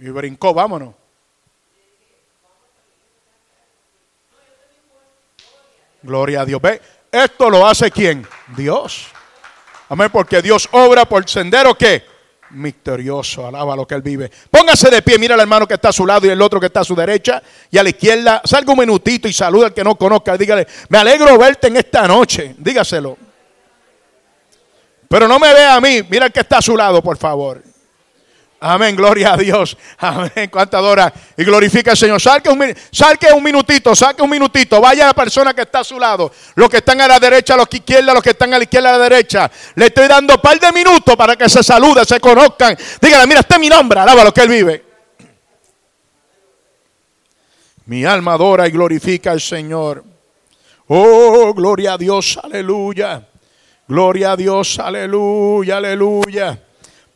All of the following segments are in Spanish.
Y brincó, vámonos. Gloria a Dios. Ve, esto lo hace quién? Dios. Amén, porque Dios obra por sendero que misterioso, alaba lo que él vive. Póngase de pie, mira al hermano que está a su lado y el otro que está a su derecha y a la izquierda. Salga un minutito y saluda al que no conozca. Dígale, me alegro verte en esta noche. Dígaselo. Pero no me vea a mí, mira el que está a su lado, por favor. Amén, gloria a Dios. Amén, cuánta adora y glorifica al Señor. Salque un, salque un minutito, saque un minutito. Vaya a la persona que está a su lado. Los que están a la derecha, los que izquierda, los que están a la izquierda, a la derecha. Le estoy dando un par de minutos para que se saluden, se conozcan. Dígale, mira, este es mi nombre, alaba lo que él vive. Mi alma adora y glorifica al Señor. Oh, gloria a Dios, aleluya. Gloria a Dios, aleluya, aleluya.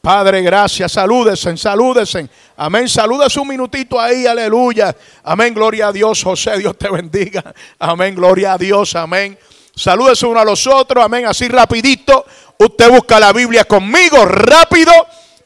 Padre, gracias. Salúdesen, salúdesen. Amén. Salúdese un minutito ahí, aleluya. Amén, gloria a Dios. José, Dios te bendiga. Amén, gloria a Dios. Amén. Salúdese uno a los otros. Amén. Así rapidito. Usted busca la Biblia conmigo, rápido,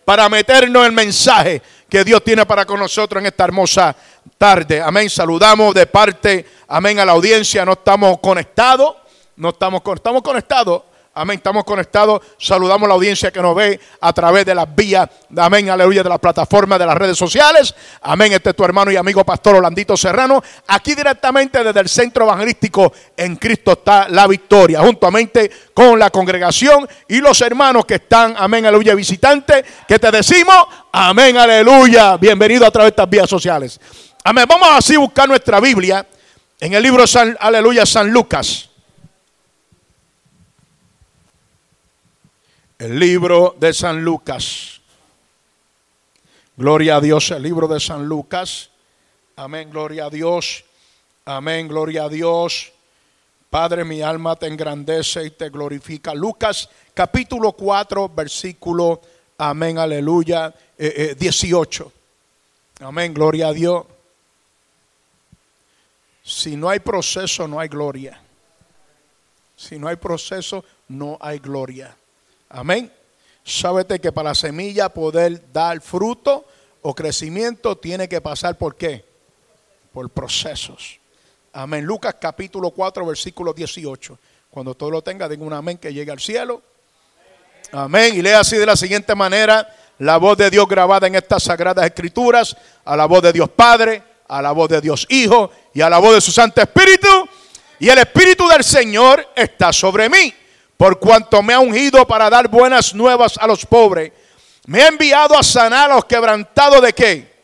para meternos el mensaje que Dios tiene para con nosotros en esta hermosa tarde. Amén. Saludamos de parte, amén, a la audiencia. No estamos conectados. No estamos, estamos conectados Amén. Estamos conectados. Saludamos a la audiencia que nos ve a través de las vías. Amén. Aleluya. De las plataformas de las redes sociales. Amén. Este es tu hermano y amigo Pastor Holandito Serrano. Aquí directamente desde el centro evangelístico en Cristo está la victoria. Juntamente con la congregación y los hermanos que están. Amén. Aleluya. Visitantes. Que te decimos. Amén. Aleluya. Bienvenido a través de estas vías sociales. Amén. Vamos así a buscar nuestra Biblia en el libro San, Aleluya San Lucas. El libro de San Lucas. Gloria a Dios, el libro de San Lucas. Amén, gloria a Dios. Amén, gloria a Dios. Padre, mi alma te engrandece y te glorifica. Lucas capítulo 4, versículo, amén, aleluya, 18. Eh, eh, amén, gloria a Dios. Si no hay proceso, no hay gloria. Si no hay proceso, no hay gloria. Amén. Sábete que para la semilla poder dar fruto o crecimiento tiene que pasar por qué? Por procesos. Amén. Lucas capítulo 4, versículo 18. Cuando todo lo tenga, diga un amén que llegue al cielo. Amén. Y lea así de la siguiente manera la voz de Dios grabada en estas sagradas escrituras, a la voz de Dios Padre, a la voz de Dios Hijo y a la voz de su Santo Espíritu. Y el Espíritu del Señor está sobre mí por cuanto me ha ungido para dar buenas nuevas a los pobres, me ha enviado a sanar a los quebrantados de qué?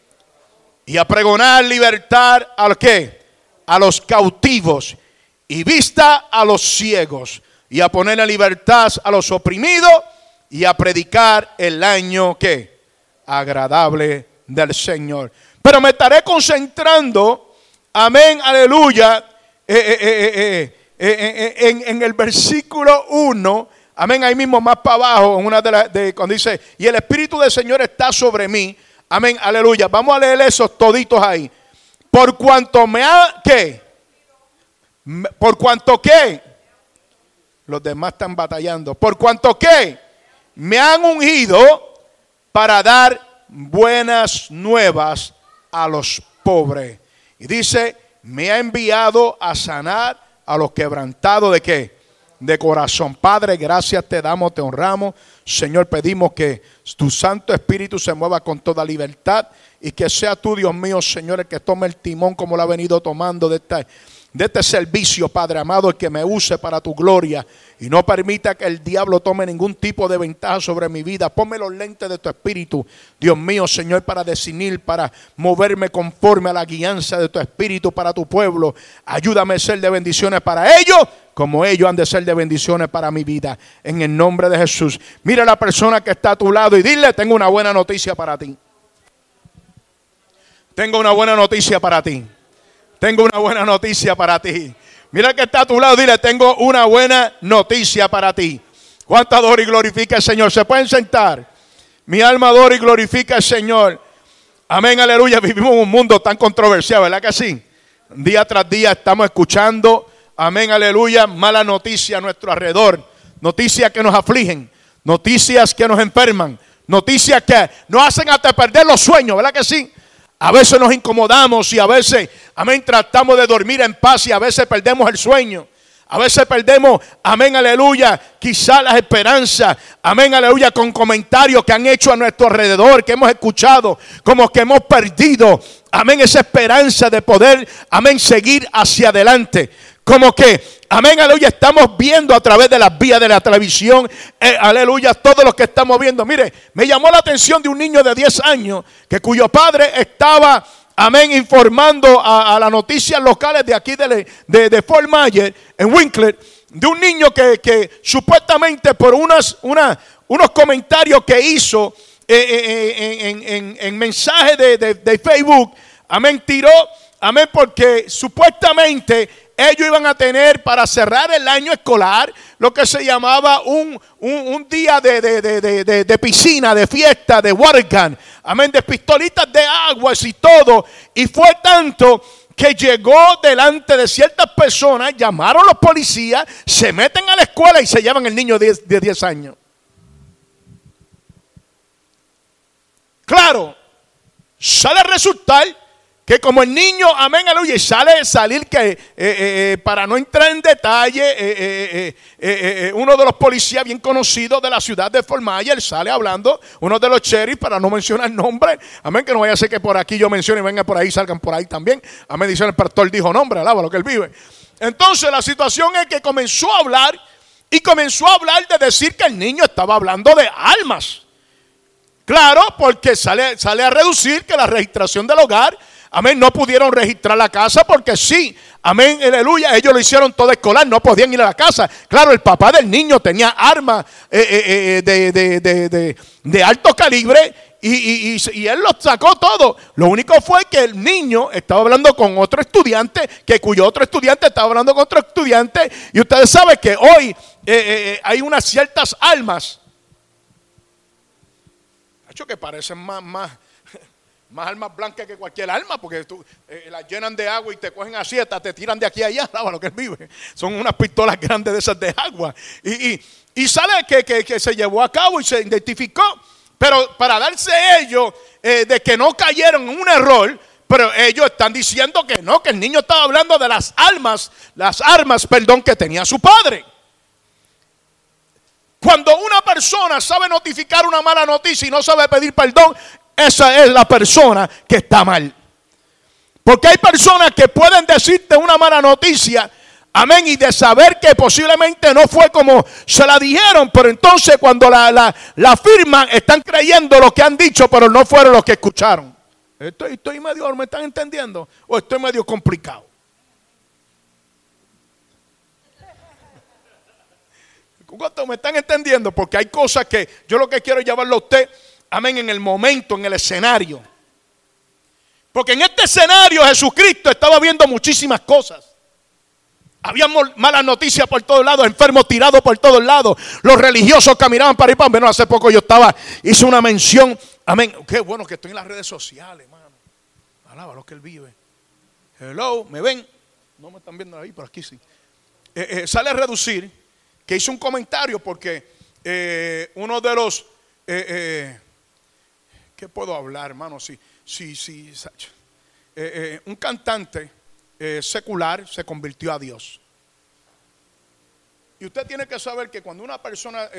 Y a pregonar libertad a los qué? A los cautivos y vista a los ciegos y a poner en libertad a los oprimidos y a predicar el año que agradable del Señor. Pero me estaré concentrando, amén, aleluya, eh, eh, eh, eh eh, eh, en, el versículo 1, amén, ahí mismo más para abajo, en una de cuando dice, y el Espíritu del Señor está sobre mí, amén, aleluya. Vamos a leer esos toditos ahí. Por cuanto me ha, ¿qué? Por cuanto qué? Los demás están batallando. Por cuanto qué? Me han ungido para dar buenas nuevas a los pobres. Y dice, me ha enviado a sanar a los quebrantados de qué? De corazón. Padre, gracias te damos, te honramos. Señor, pedimos que tu Santo Espíritu se mueva con toda libertad y que sea tú, Dios mío, Señor, el que tome el timón como lo ha venido tomando de esta de este servicio, Padre amado, que me use para tu gloria y no permita que el diablo tome ningún tipo de ventaja sobre mi vida. Ponme los lentes de tu espíritu, Dios mío, Señor, para definir, para moverme conforme a la guianza de tu espíritu para tu pueblo. Ayúdame a ser de bendiciones para ellos, como ellos han de ser de bendiciones para mi vida. En el nombre de Jesús. Mira a la persona que está a tu lado y dile, tengo una buena noticia para ti. Tengo una buena noticia para ti. Tengo una buena noticia para ti. Mira que está a tu lado, dile, tengo una buena noticia para ti. ¿Cuánto adora y glorifica el Señor? ¿Se pueden sentar? Mi alma adora y glorifica al Señor. Amén, aleluya. Vivimos un mundo tan controversial, ¿verdad que sí? Día tras día estamos escuchando, amén, aleluya, mala noticia a nuestro alrededor. Noticias que nos afligen, noticias que nos enferman, Noticias que nos hacen hasta perder los sueños, ¿verdad que sí? A veces nos incomodamos y a veces, amén, tratamos de dormir en paz y a veces perdemos el sueño. A veces perdemos, amén, aleluya, quizá las esperanzas, amén, aleluya, con comentarios que han hecho a nuestro alrededor, que hemos escuchado, como que hemos perdido, amén, esa esperanza de poder, amén, seguir hacia adelante. Como que, amén, aleluya, estamos viendo a través de las vías de la televisión, eh, aleluya, todo lo que estamos viendo. Mire, me llamó la atención de un niño de 10 años que cuyo padre estaba, amén, informando a, las noticias locales de aquí de, de, Fort Myers, en Winkler, de un niño que, supuestamente por unas, unos comentarios que hizo eh, eh, en, mensajes de, de Facebook, amén, tiró, amén, porque supuestamente ellos iban a tener para cerrar el año escolar lo que se llamaba un, día de, piscina, de fiesta, de water amén, de pistolitas de aguas y todo. Y fue tanto que llegó delante de ciertas personas, llamaron a los policías, se meten a la escuela y se llevan el niño de, de 10 años. Claro, sale a resultar que como el niño, amén, aleluya, y sale salir que eh, eh, eh, para no entrar en detalle, uno de los policías bien conocidos de la ciudad de Myers sale hablando, uno de los sheriffs, para no mencionar nombre, amén, que no vaya a ser que por aquí yo mencione y venga por ahí, salgan por ahí también, amén, dice el pastor, dijo nombre, alaba lo que él vive. Entonces la situación es que comenzó a hablar y comenzó a hablar de decir que el niño estaba hablando de almas. Claro, porque sale, sale a reducir que la registración del hogar Amén. No pudieron registrar la casa porque sí. Amén. Aleluya. Ellos lo hicieron todo escolar. No podían ir a la casa. Claro, el papá del niño tenía armas eh, eh, eh, de, alto calibre. Y, y, él lo sacó todo. Lo único fue que el niño estaba hablando con otro estudiante, que cuyo otro estudiante estaba hablando con otro estudiante. Y ustedes saben que hoy hay unas ciertas almas. Que parecen más, más, más almas blancas que cualquier alma, porque tú, eh, las llenan de agua y te cogen así, hasta te tiran de aquí a allá, lo que él vive. Son unas pistolas grandes de esas de agua. Y, y, sale que, que, se llevó a cabo y se identificó, pero para darse ellos eh, de que no cayeron en un error, pero ellos están diciendo que no, que el niño estaba hablando de las almas, las armas, perdón, que tenía su padre. Cuando una persona sabe notificar una mala noticia y no sabe pedir perdón, esa es la persona que está mal. Porque hay personas que pueden decirte una mala noticia, amén, y de saber que posiblemente no fue como se la dijeron, pero entonces cuando la, la, firman están creyendo lo que han dicho, pero no fueron los que escucharon. Estoy, estoy medio, ¿me están entendiendo? ¿O estoy medio complicado? ¿Cuánto me están entendiendo? Porque hay cosas que yo lo que quiero es llevarlo a usted amén, en el momento, en el escenario. Porque en este escenario Jesucristo estaba viendo muchísimas cosas. Había malas noticias por todos lados, enfermos tirados por todos lados. Los religiosos caminaban para ir para bueno, hace poco yo estaba, hice una mención. Amén. Qué bueno que estoy en las redes sociales, hermano. Alaba lo que él vive. Hello, ¿me ven? No me están viendo ahí, pero aquí sí. Eh, eh, sale a reducir que hizo un comentario porque eh, uno de los ¿Qué puedo hablar, hermano? Si, si, si, eh, eh, un cantante eh, secular se convirtió a Dios. Y usted tiene que saber que cuando una persona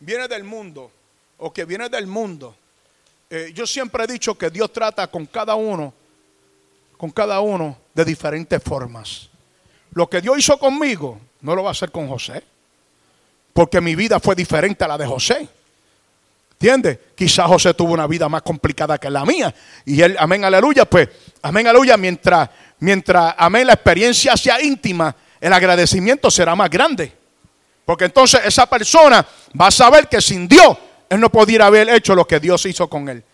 viene del mundo o que viene del mundo, yo siempre he dicho que Dios trata con cada uno, con cada uno de diferentes formas. Lo que Dios hizo conmigo no lo va a hacer con José, porque mi vida fue diferente a la de José. ¿Entiendes? Quizás José tuvo una vida más complicada que la mía. Y él, amén, aleluya, pues, amén, aleluya, mientras, mientras, amén, la experiencia sea íntima, el agradecimiento será más grande. Porque entonces esa persona va a saber que sin Dios, él no pudiera haber hecho lo que Dios hizo con él.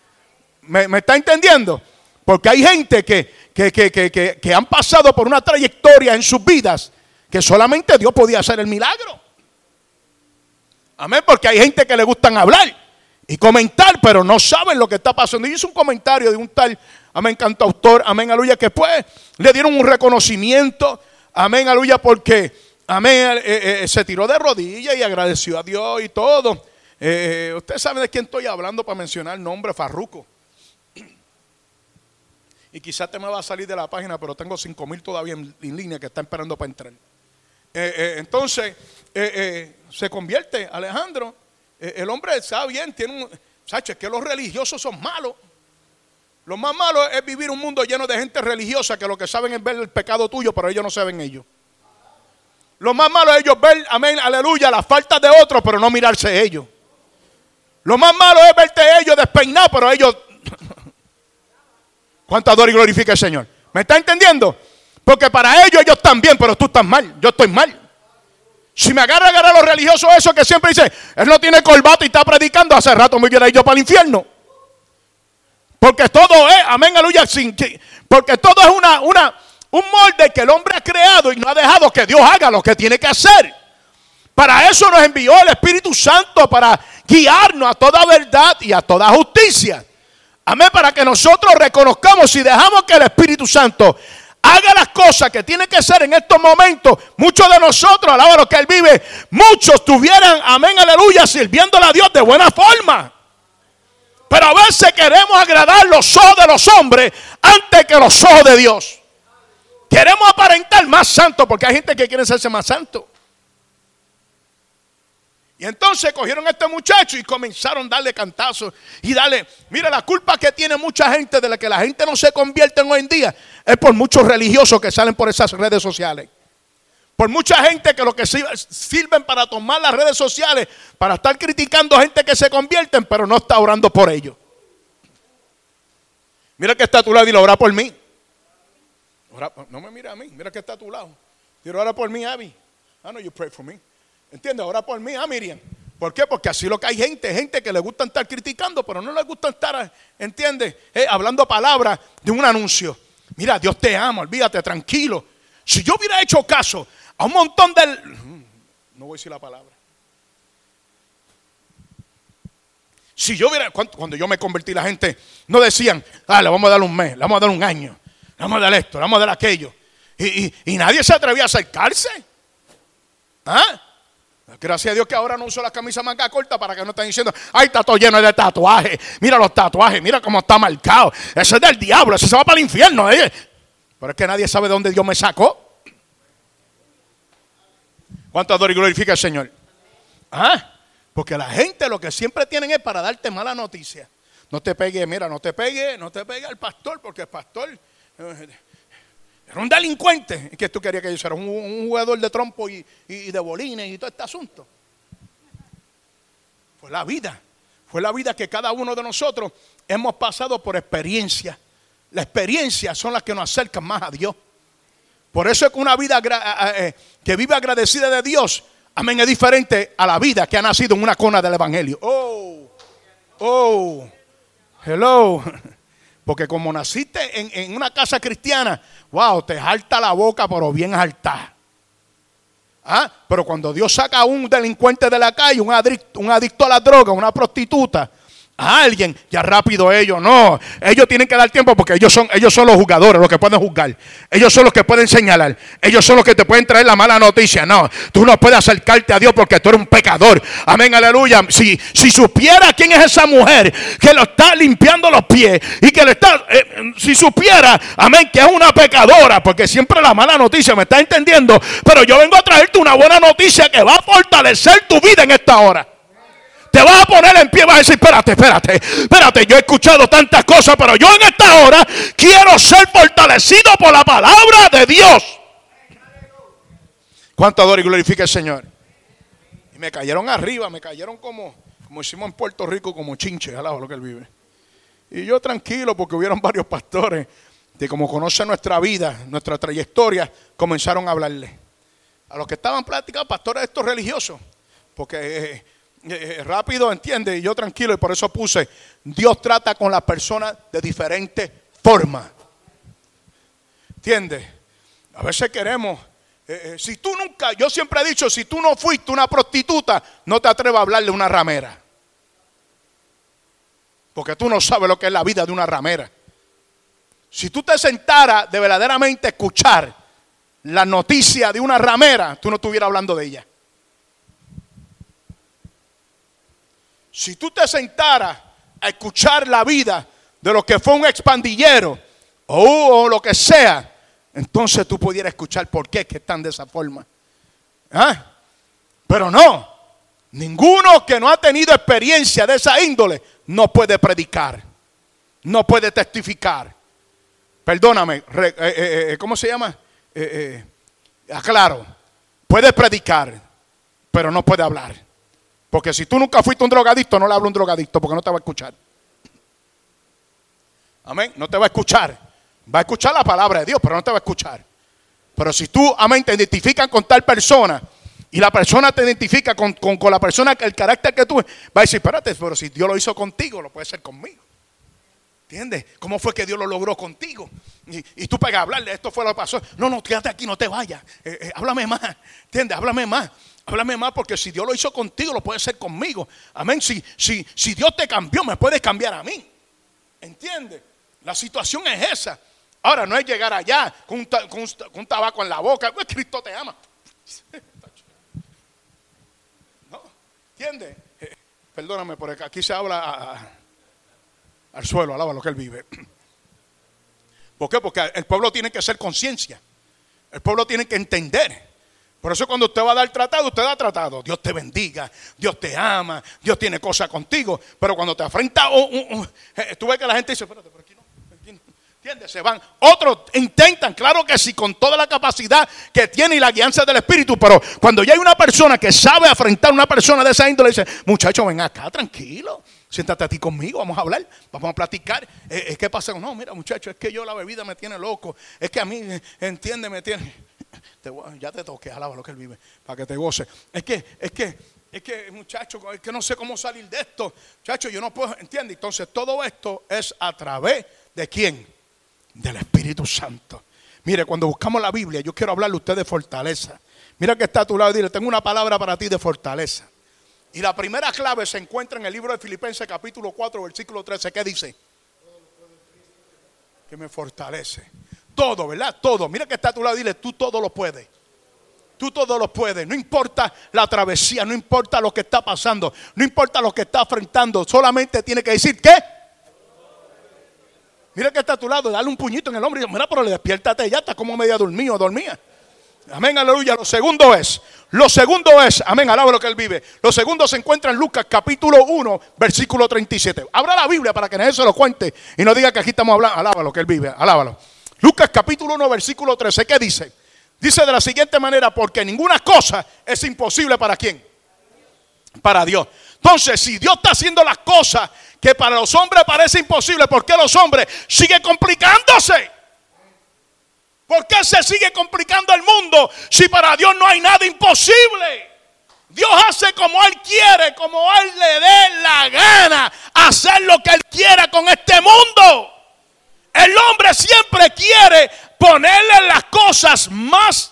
¿Me, está entendiendo? Porque hay gente que, que, que, que han pasado por una trayectoria en sus vidas que solamente Dios podía hacer el milagro. Amén, porque hay gente que le gustan hablar y comentar, pero no saben lo que está pasando. Y hizo un comentario de un tal, amén, cantautor, amén, aleluya, que pues le dieron un reconocimiento, amén, aleluya, porque, amén, eh, eh, se tiró de rodillas y agradeció a Dios y todo. Eh, usted sabe de quién estoy hablando para mencionar el nombre, Farruco. Y quizás te me va a salir de la página, pero tengo 5 mil todavía en, línea que están esperando para entrar. entonces, se convierte Alejandro. El hombre está bien, tiene un... ¿Sabes? Que los religiosos son malos. Lo más malo es vivir un mundo lleno de gente religiosa que lo que saben es ver el pecado tuyo, pero ellos no saben ellos. Lo más malo es ellos ver, amén, aleluya, la falta de otros, pero no mirarse ellos. Lo más malo es verte ellos despeinados, pero ellos... ¿Cuánto adoro y glorifica el Señor? ¿Me está entendiendo? Porque para ellos ellos están bien, pero tú estás mal. Yo estoy mal. Si me agarra a los religiosos, eso que siempre dice, él no tiene colbato y está predicando, hace rato me hubiera ido para el infierno. Porque todo es, amén, aleluya, porque todo es una, una, un molde que el hombre ha creado y no ha dejado que Dios haga lo que tiene que hacer. Para eso nos envió el Espíritu Santo, para guiarnos a toda verdad y a toda justicia. Amén, para que nosotros reconozcamos y dejamos que el Espíritu Santo haga las cosas que tiene que ser en estos momentos. Muchos de nosotros, a la que Él vive, muchos estuvieran, amén, aleluya, sirviéndole a Dios de buena forma. Pero a veces queremos agradar los ojos de los hombres antes que los ojos de Dios. Queremos aparentar más santo porque hay gente que quiere hacerse más santo. Y entonces cogieron a este muchacho y comenzaron a darle cantazos y darle, mira la culpa que tiene mucha gente de la que la gente no se convierte hoy en día es por muchos religiosos que salen por esas redes sociales. Por mucha gente que lo que sirven para tomar las redes sociales, para estar criticando gente que se convierten, pero no está orando por ellos. Mira que está a tu lado y lo ora por mí. no me mira a mí, mira que está a tu lado. Quiero orar por mí, Abby. I know you pray for me. ¿Entiendes? Ora por mí, ah, Miriam. ¿Por qué? Porque así lo que hay gente, gente que le gusta estar criticando, pero no le gusta estar, ¿entiendes? Eh, hablando palabras de un anuncio. Mira, Dios te ama, olvídate, tranquilo. Si yo hubiera hecho caso a un montón de... No voy a decir la palabra. Si yo hubiera, cuando yo me convertí, la gente no decían, ah, le vamos a dar un mes, le vamos a dar un año, le vamos a dar esto, le vamos a dar aquello. Y, y nadie se atrevía a acercarse. ¿Ah? Gracias a Dios que ahora no uso la camisa manga corta para que no estén diciendo, ay, está todo lleno de tatuajes. Mira los tatuajes, mira cómo está marcado. Ese es del diablo, ese se va para el infierno. ¿eh? Pero es que nadie sabe de dónde Dios me sacó. ¿Cuánto adoro y glorifica el Señor? ¿Ah? Porque la gente lo que siempre tienen es para darte mala noticia. No te pegue, mira, no te pegue, no te pegue al pastor, porque el pastor eh, era un delincuente. que tú querías que yo fuera? Un, jugador de trompo y, de bolines y todo este asunto. Fue la vida. Fue la vida que cada uno de nosotros hemos pasado por experiencia. Las experiencias son las que nos acercan más a Dios. Por eso es que una vida eh, que vive agradecida de Dios, amén, es diferente a la vida que ha nacido en una cona del Evangelio. Oh, oh, hello. Porque como naciste en, una casa cristiana, wow, te jalta la boca, pero bien jalta. ¿Ah? Pero cuando Dios saca a un delincuente de la calle, un un adicto a la droga, una prostituta, a alguien, ya rápido ellos, no. Ellos tienen que dar tiempo porque ellos son, ellos son los jugadores, los que pueden juzgar. Ellos son los que pueden señalar. Ellos son los que te pueden traer la mala noticia. No, tú no puedes acercarte a Dios porque tú eres un pecador. Amén, aleluya. Si, si supiera quién es esa mujer que lo está limpiando los pies y que le está, eh, si supiera, amén, que es una pecadora, porque siempre la mala noticia, me está entendiendo. Pero yo vengo a traerte una buena noticia que va a fortalecer tu vida en esta hora te vas a poner en pie, vas a decir, espérate, espérate, espérate, yo he escuchado tantas cosas, pero yo en esta hora quiero ser fortalecido por la palabra de Dios. ¿Cuánto adoro y glorifica el Señor? Y me cayeron arriba, me cayeron como, como hicimos en Puerto Rico, como chinche, al lado lo que él vive. Y yo tranquilo, porque hubieron varios pastores que como conocen nuestra vida, nuestra trayectoria, comenzaron a hablarle. A los que estaban platicando, pastores estos religiosos, porque... Eh, eh, eh, rápido, entiende, y yo tranquilo, y por eso puse, Dios trata con las personas de diferentes formas. ¿Entiendes? A veces queremos, eh, si tú nunca, yo siempre he dicho, si tú no fuiste una prostituta, no te atrevas a hablarle a una ramera. Porque tú no sabes lo que es la vida de una ramera. Si tú te sentaras de verdaderamente escuchar la noticia de una ramera, tú no estuvieras hablando de ella. Si tú te sentaras a escuchar la vida de lo que fue un expandillero o, o lo que sea, entonces tú pudieras escuchar por qué están de esa forma. ¿Ah? Pero no, ninguno que no ha tenido experiencia de esa índole no puede predicar, no puede testificar. Perdóname, eh, eh, eh, ¿cómo se llama? aclaro, puede predicar, pero no puede hablar. Porque si tú nunca fuiste un drogadicto, no le hablo a un drogadicto porque no te va a escuchar. Amén, no te va a escuchar. Va a escuchar la palabra de Dios, pero no te va a escuchar. Pero si tú, amén, te identifican con tal persona y la persona te identifica con, la persona, el carácter que tú, va a decir, espérate, pero si Dios lo hizo contigo, lo puede hacer conmigo. ¿Entiendes? ¿Cómo fue que Dios lo logró contigo? Y, tú pegas a hablarle, esto fue lo que pasó. No, no, quédate aquí, no te vayas. Eh, eh, háblame más. ¿Entiendes? Háblame más. Háblame más porque si Dios lo hizo contigo, lo puede hacer conmigo. Amén. Si, si, si Dios te cambió, me puedes cambiar a mí. ¿Entiendes? La situación es esa. Ahora no es llegar allá con un, tabaco en la boca. Pues Cristo te ama. ¿No? ¿Entiendes? Perdóname, porque aquí se habla al suelo, alaba lo que él vive. ¿Por qué? Porque el pueblo tiene que ser conciencia. El pueblo tiene que entender. Por eso cuando usted va a dar tratado, usted da tratado. Dios te bendiga, Dios te ama, Dios tiene cosas contigo. Pero cuando te afrenta, eh, tú ves que la gente dice, espérate, pero aquí no, aquí no. ¿Entiendes? Se van. Otros intentan, claro que sí, con toda la capacidad que tiene y la guianza del Espíritu. Pero cuando ya hay una persona que sabe afrontar a una persona de esa índole, dice, muchacho, ven acá, tranquilo siéntate a ti conmigo, vamos a hablar, vamos a platicar. Eh, ¿Qué pasa? No, mira muchacho, es que yo la bebida me tiene loco, es que a mí, eh, entiende, me tiene... ya te toqué, alaba lo que él vive, para que te goce. Es que, es que, es que, muchacho, es que no sé cómo salir de esto. Muchacho, yo no puedo, entiende. Entonces, todo esto es a través de quién? Del Espíritu Santo. Mire, cuando buscamos la Biblia, yo quiero hablarle a usted de fortaleza. Mira que está a tu lado y dile, tengo una palabra para ti de fortaleza. Y la primera clave se encuentra en el libro de Filipenses capítulo 4, versículo 13. ¿Qué dice? Que me fortalece. Todo, ¿verdad? Todo. Mira que está a tu lado dile, tú todo lo puedes. Tú todo lo puedes. No importa la travesía, no importa lo que está pasando, no importa lo que está enfrentando. Solamente tiene que decir, ¿qué? Mira que está a tu lado, dale un puñito en el hombro y mira, pero le despiértate ya, está como media dormido, dormía. Amén, aleluya. Lo segundo es, lo segundo es, amén, alaba lo que él vive. Lo segundo se encuentra en Lucas capítulo 1, versículo 37. Abra la Biblia para que nadie se lo cuente y no diga que aquí estamos hablando, alaba lo que él vive, alábalo. Lucas capítulo 1, versículo 13, ¿qué dice? Dice de la siguiente manera, porque ninguna cosa es imposible para quién? Para Dios. Entonces, si Dios está haciendo las cosas que para los hombres parece imposible, ¿por qué los hombres siguen complicándose? ¿Por qué se sigue complicando el mundo si para Dios no hay nada imposible? Dios hace como Él quiere, como Él le dé la gana, hacer lo que Él quiera con este mundo. El hombre siempre quiere ponerle las cosas más.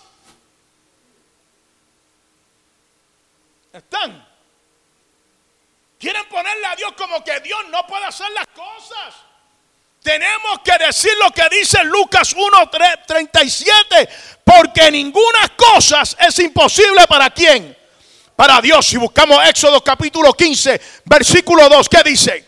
¿Están? Quieren ponerle a Dios como que Dios no puede hacer las cosas. Tenemos que decir lo que dice Lucas 1:37, porque ninguna cosa es imposible para quién? Para Dios. Si buscamos Éxodo capítulo 15, versículo 2, ¿qué dice?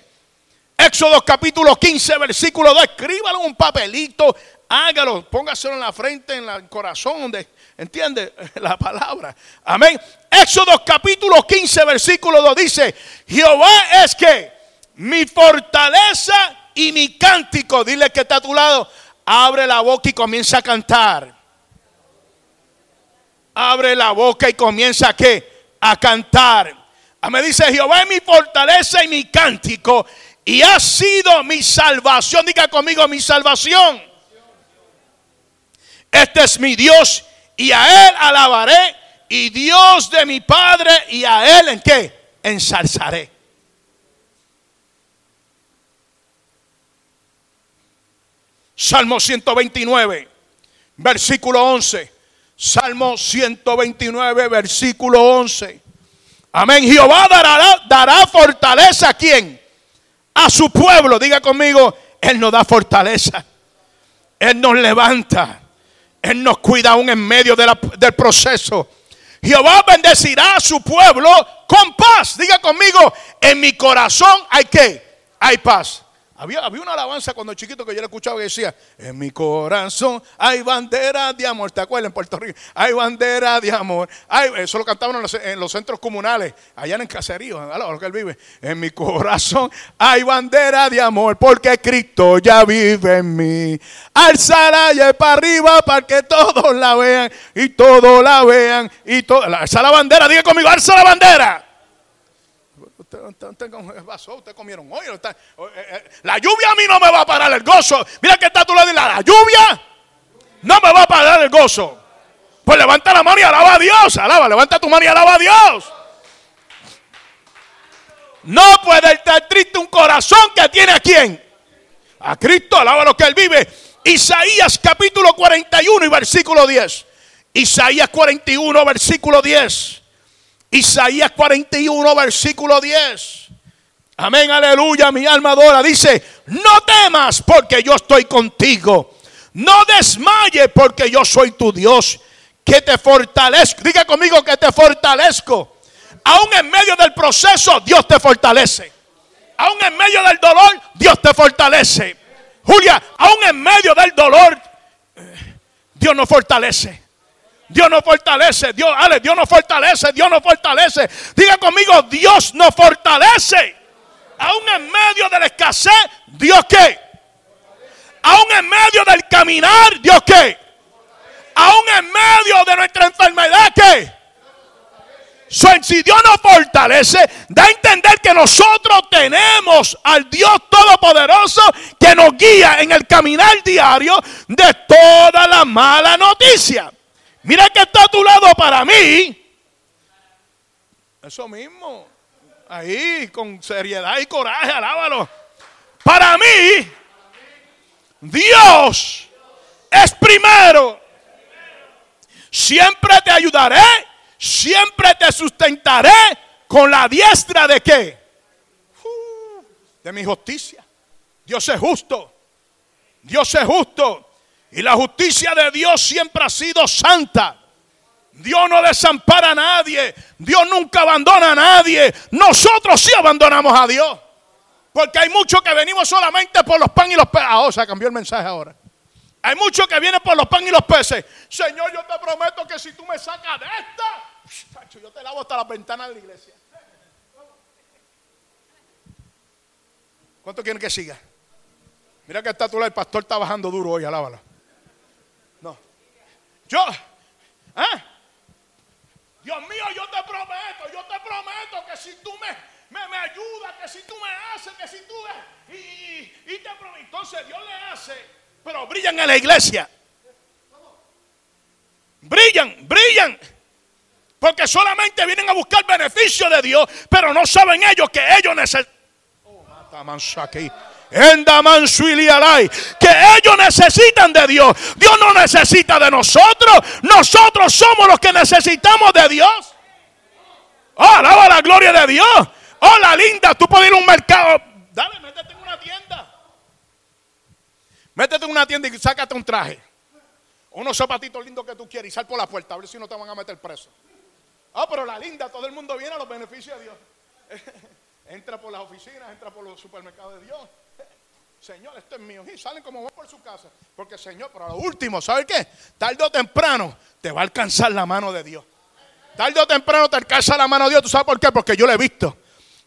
Éxodo capítulo 15, versículo 2, escríbalo en un papelito, hágalo, póngaselo en la frente, en el corazón, donde entiende la palabra. Amén. Éxodo capítulo 15, versículo 2 dice, Jehová es que mi fortaleza y mi cántico, dile que está a tu lado, abre la boca y comienza a cantar. Abre la boca y comienza a qué? A cantar. Ah, me dice Jehová es mi fortaleza y mi cántico y ha sido mi salvación. Diga conmigo mi salvación. Este es mi Dios y a él alabaré y Dios de mi Padre y a él en qué? Ensalzaré. Salmo 129, versículo 11. Salmo 129, versículo 11. Amén. Jehová dará, dará fortaleza a quién? A su pueblo. Diga conmigo, Él nos da fortaleza. Él nos levanta. Él nos cuida aún en medio del proceso. Jehová bendecirá a su pueblo con paz. Diga conmigo, en mi corazón hay que, hay paz. Había, una alabanza cuando chiquito que yo le escuchaba que decía, en mi corazón hay bandera de amor. ¿Te acuerdas en Puerto Rico? Hay bandera de amor. eso lo cantaban en los, centros comunales, allá en el caserío, lo que él vive. En mi corazón hay bandera de amor, porque Cristo ya vive en mí. Alzala y para arriba para que todos la vean y todos la vean. y todo, Alza la bandera, diga conmigo, alza la bandera usted, comieron hoy. Eh, eh, la lluvia a mí no me va a parar el gozo. Mira que está tu lado la lluvia no me va a parar el gozo. Pues levanta la mano y alaba a Dios. Alaba, levanta tu mano y alaba a Dios. No puede estar triste un corazón que tiene a quién. A Cristo, alaba lo que Él vive. Isaías capítulo 41 y versículo 10. Isaías 41, versículo 10. Isaías 41, versículo 10. Amén, aleluya, mi alma adora. Dice, no temas porque yo estoy contigo. No desmayes porque yo soy tu Dios, que te fortalezco. Diga conmigo que te fortalezco. Aún en medio del proceso, Dios te fortalece. Aún en medio del dolor, Dios te fortalece. Julia, aún en medio del dolor, eh, Dios nos fortalece. Dios nos fortalece, Dios, ale, Dios nos fortalece, Dios nos fortalece. Diga conmigo, Dios nos fortalece. Aún en medio de la escasez, Dios qué? Aún en medio del caminar, Dios qué? Aún en medio de nuestra enfermedad, ¿qué? si Dios nos fortalece, da a entender que nosotros tenemos al Dios Todopoderoso que nos guía en el caminar diario de toda la mala noticia. Mira que está a tu lado para mí. Eso mismo. Ahí, con seriedad y coraje, alábalo. Para mí, Dios es primero. Siempre te ayudaré, siempre te sustentaré con la diestra de qué? Uh, de mi justicia. Dios es justo. Dios es justo. Y la justicia de Dios siempre ha sido santa. Dios no desampara a nadie. Dios nunca abandona a nadie. Nosotros sí abandonamos a Dios. Porque hay muchos que venimos solamente por los pan y los peces. Ah, o sea, cambió el mensaje ahora. Hay muchos que vienen por los pan y los peces. Señor, yo te prometo que si tú me sacas de esta, yo te lavo hasta la ventana de la iglesia. ¿Cuánto quieren que siga? Mira que está tú, el pastor está bajando duro hoy, alábalo. Yo, ¿eh? Dios mío, yo te prometo, yo te prometo que si tú me, me, ayudas, que si tú me haces, que si tú y, y, te prometo. Entonces Dios le hace, pero brillan en la iglesia. Brillan, brillan. Porque solamente vienen a buscar beneficio de Dios, pero no saben ellos que ellos necesitan. Oh, que ellos necesitan de Dios. Dios no necesita de nosotros. Nosotros somos los que necesitamos de Dios. Oh, alaba la gloria de Dios. Hola, linda, tú puedes ir a un mercado. Dale, métete en una tienda. Métete en una tienda y sácate un traje. Unos zapatitos lindos que tú quieres y sal por la puerta a ver si no te van a meter preso. Ah, pero la linda, todo el mundo viene a los beneficios de Dios. entra por las oficinas, entra por los supermercados de Dios. Señor, esto es mío. Y salen como van por su casa. Porque, Señor, pero lo último, ¿sabe qué? Tarde o temprano te va a alcanzar la mano de Dios. Tarde o temprano te alcanza la mano de Dios. ¿Tú sabes por qué? Porque yo lo he visto.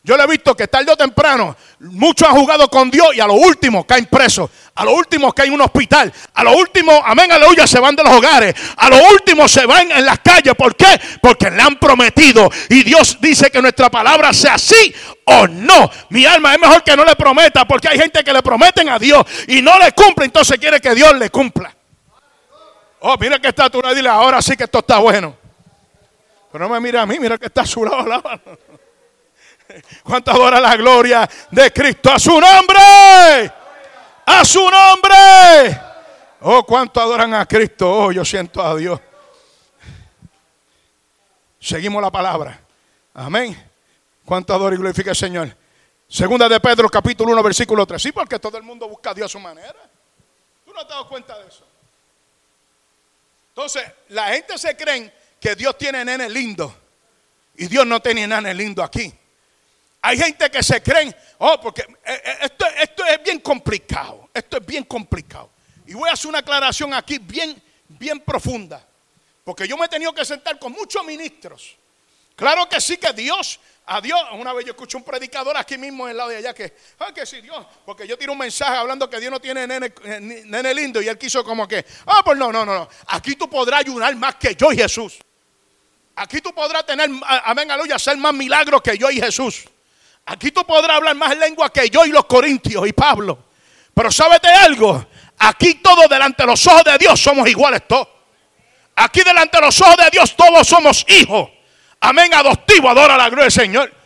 Yo le he visto que tarde o temprano muchos han jugado con Dios y a lo último caen presos. A lo último caen en un hospital. A lo último, amén, aleluya, se van de los hogares. A lo último se van en las calles. ¿Por qué? Porque le han prometido. Y Dios dice que nuestra palabra sea sí o no. Mi alma es mejor que no le prometa. Porque hay gente que le prometen a Dios y no le cumple. Entonces quiere que Dios le cumpla. Oh, mira que está tú. Dile, ahora sí que esto está bueno. Pero no me mire a mí, mira que está a su lado. ¿Cuánto adora la gloria de Cristo? A su nombre. A su nombre. Oh, cuánto adoran a Cristo. Oh, yo siento a Dios. Seguimos la palabra. Amén. ¿Cuánto adora y glorifica el Señor? Segunda de Pedro, capítulo 1, versículo 3. Sí, porque todo el mundo busca a Dios a su manera. ¿Tú no te das cuenta de eso? Entonces, la gente se cree que Dios tiene nene lindo y Dios no tiene nene lindo aquí. Hay gente que se creen, oh, porque eh, eh, esto, esto es bien complicado, esto es bien complicado. Y voy a hacer una aclaración aquí bien, bien profunda, porque yo me he tenido que sentar con muchos ministros. Claro que sí que Dios, a Dios, una vez yo escuché un predicador aquí mismo en el lado de allá que, ah, que sí, Dios, porque yo tiro un mensaje hablando que Dios no tiene nene, lindo y él quiso como que, ah, pues no, no, no, no, aquí tú podrás ayudar más que yo y Jesús. Aquí tú podrás tener, amén, aleluya, hacer más milagros que yo y Jesús. Aquí tú podrás hablar más lengua que yo y los corintios y Pablo. Pero de algo, aquí todos delante de los ojos de Dios somos iguales todos. Aquí delante de los ojos de Dios todos somos hijos. Amén, adoptivo, adora la gloria del Señor.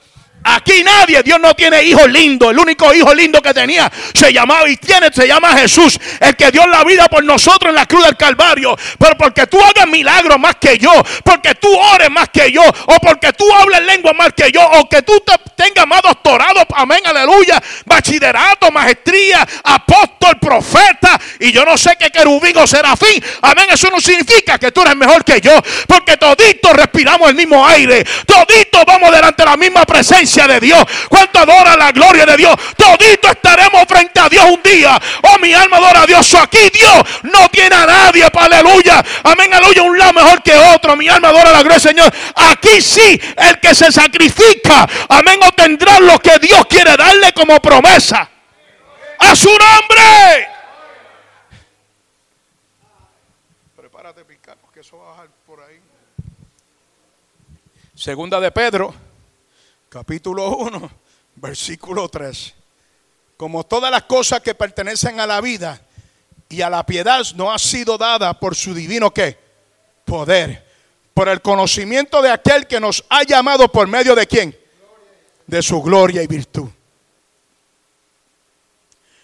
Aquí nadie, Dios no tiene hijos lindos. El único hijo lindo que tenía se llamaba y tiene, se llama Jesús. El que dio la vida por nosotros en la cruz del Calvario. Pero porque tú hagas milagros más que yo, porque tú ores más que yo, o porque tú hables lengua más que yo, o que tú tengas más doctorado, amén, aleluya, bachillerato, maestría, apóstol, profeta, y yo no sé qué querubín o serafín, amén, eso no significa que tú eres mejor que yo, porque toditos respiramos el mismo aire, toditos vamos delante de la misma presencia de Dios. Cuánto adora la gloria de Dios. Todito estaremos frente a Dios un día. Oh, mi alma adora a Dios. Aquí Dios no tiene a nadie. Aleluya. Amén. Aleluya. Un lado mejor que otro. Mi alma adora la gloria del Señor. Aquí sí, el que se sacrifica. Amén. Obtendrá lo que Dios quiere darle como promesa. A su nombre. Prepárate, picar, porque eso va a bajar por ahí. Segunda de Pedro capítulo 1, versículo 3. Como todas las cosas que pertenecen a la vida y a la piedad no ha sido dada por su divino qué? Poder. Por el conocimiento de aquel que nos ha llamado por medio de quién? De su gloria y virtud.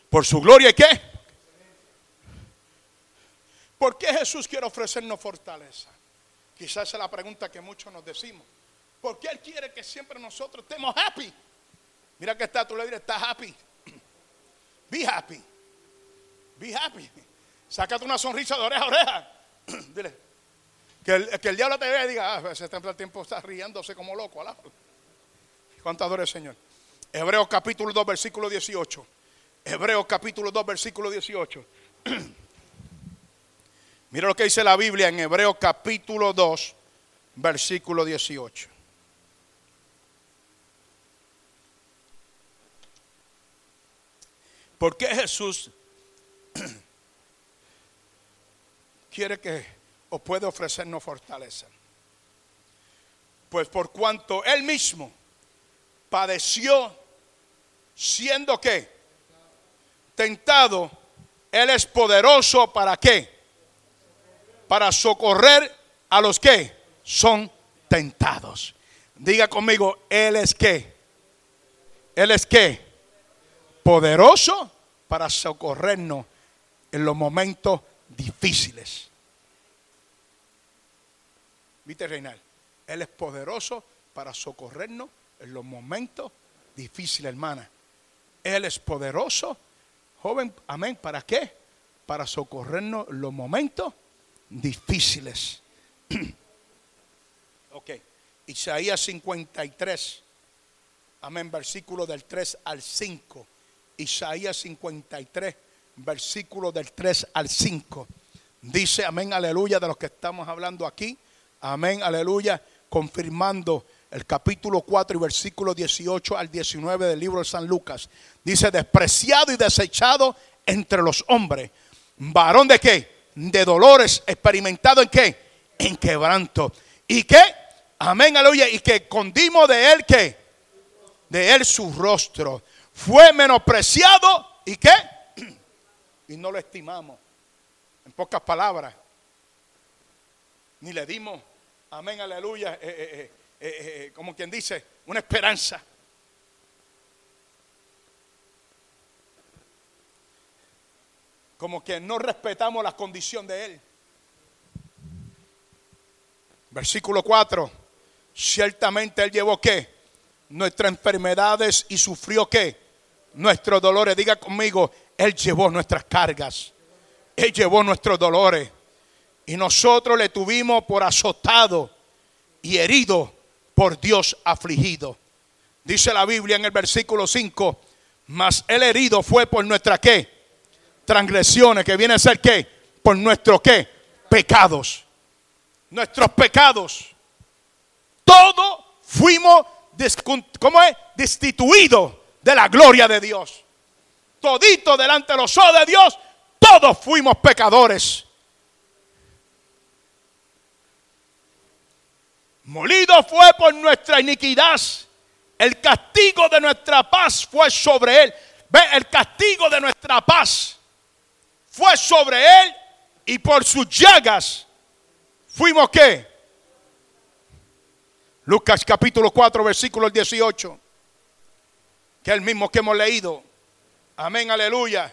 Por su gloria y qué? ¿Por qué Jesús quiere ofrecernos fortaleza? Quizás es la pregunta que muchos nos decimos. Porque Él quiere que siempre nosotros estemos happy. Mira que está, tú le dirás, está happy. Be happy. Be happy. Sácate una sonrisa de oreja a oreja. Dile. Que el, que el diablo te vea y diga, ah, ese tiempo está riéndose como loco. Alá. ¿Cuánto adore el Señor? Hebreos capítulo 2, versículo 18. Hebreos capítulo 2, versículo 18. Mira lo que dice la Biblia en Hebreos capítulo 2, versículo 18. ¿Por qué Jesús quiere que o puede ofrecernos fortaleza? Pues por cuanto Él mismo padeció siendo que tentado, Él es poderoso para qué? Para socorrer a los que son tentados. Diga conmigo, Él es qué? Él es qué? Poderoso para socorrernos en los momentos difíciles. ¿Viste, Reinal? Él es poderoso para socorrernos en los momentos difíciles, hermana. Él es poderoso, joven, amén. ¿Para qué? Para socorrernos en los momentos difíciles. ok. Isaías 53, amén, versículo del 3 al 5. Isaías 53, versículo del 3 al 5. Dice, amén, aleluya, de los que estamos hablando aquí. Amén, aleluya, confirmando el capítulo 4 y versículo 18 al 19 del libro de San Lucas. Dice, despreciado y desechado entre los hombres. Varón de qué? De dolores, experimentado en qué? En quebranto. ¿Y qué? Amén, aleluya. Y que condimos de él qué? De él su rostro fue menospreciado y qué? Y no lo estimamos. En pocas palabras. Ni le dimos, amén, aleluya, eh, eh, eh, como quien dice, una esperanza. Como que no respetamos la condición de Él. Versículo 4. Ciertamente Él llevó qué? Nuestras enfermedades y sufrió qué? Nuestros dolores. Diga conmigo, Él llevó nuestras cargas. Él llevó nuestros dolores. Y nosotros le tuvimos por azotado, y herido por Dios afligido. Dice la Biblia en el versículo 5, mas el herido fue por nuestra qué? Transgresiones, que viene a ser qué? Por nuestro qué? Pecados. Nuestros pecados. Todo fuimos, ¿cómo es? Destituidos de la gloria de Dios. Todito delante de los ojos de Dios, todos fuimos pecadores. Molido fue por nuestra iniquidad. El castigo de nuestra paz fue sobre él. Ve, el castigo de nuestra paz fue sobre él y por sus llagas fuimos qué? Lucas capítulo 4 versículo 18. Que el mismo que hemos leído. Amén, aleluya.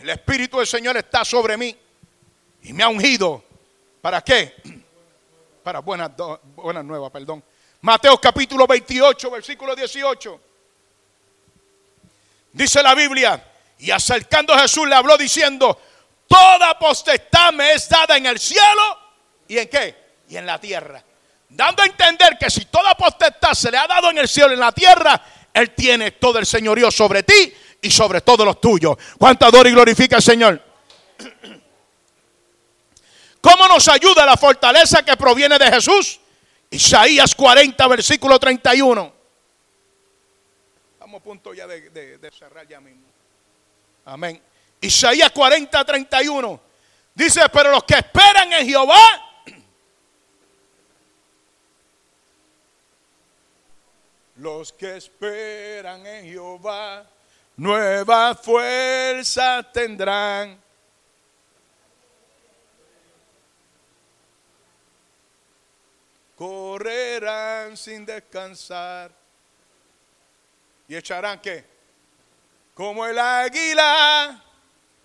El Espíritu del Señor está sobre mí y me ha ungido. ¿Para qué? Para buenas, buenas nuevas, perdón. Mateo capítulo 28, versículo 18. Dice la Biblia, y acercando a Jesús le habló diciendo, toda potestad me es dada en el cielo y en qué? Y en la tierra. Dando a entender que si toda potestad se le ha dado en el cielo y en la tierra, Él tiene todo el señorío sobre ti y sobre todos los tuyos. ¿Cuánto adora y glorifica al Señor? ¿Cómo nos ayuda la fortaleza que proviene de Jesús? Isaías 40, versículo 31. Estamos a punto ya de, de cerrar ya mismo. Amén. Isaías 40, 31. Dice, pero los que esperan en Jehová Los que esperan en Jehová, nueva fuerza tendrán. Correrán sin descansar. Y echarán qué? Como el águila.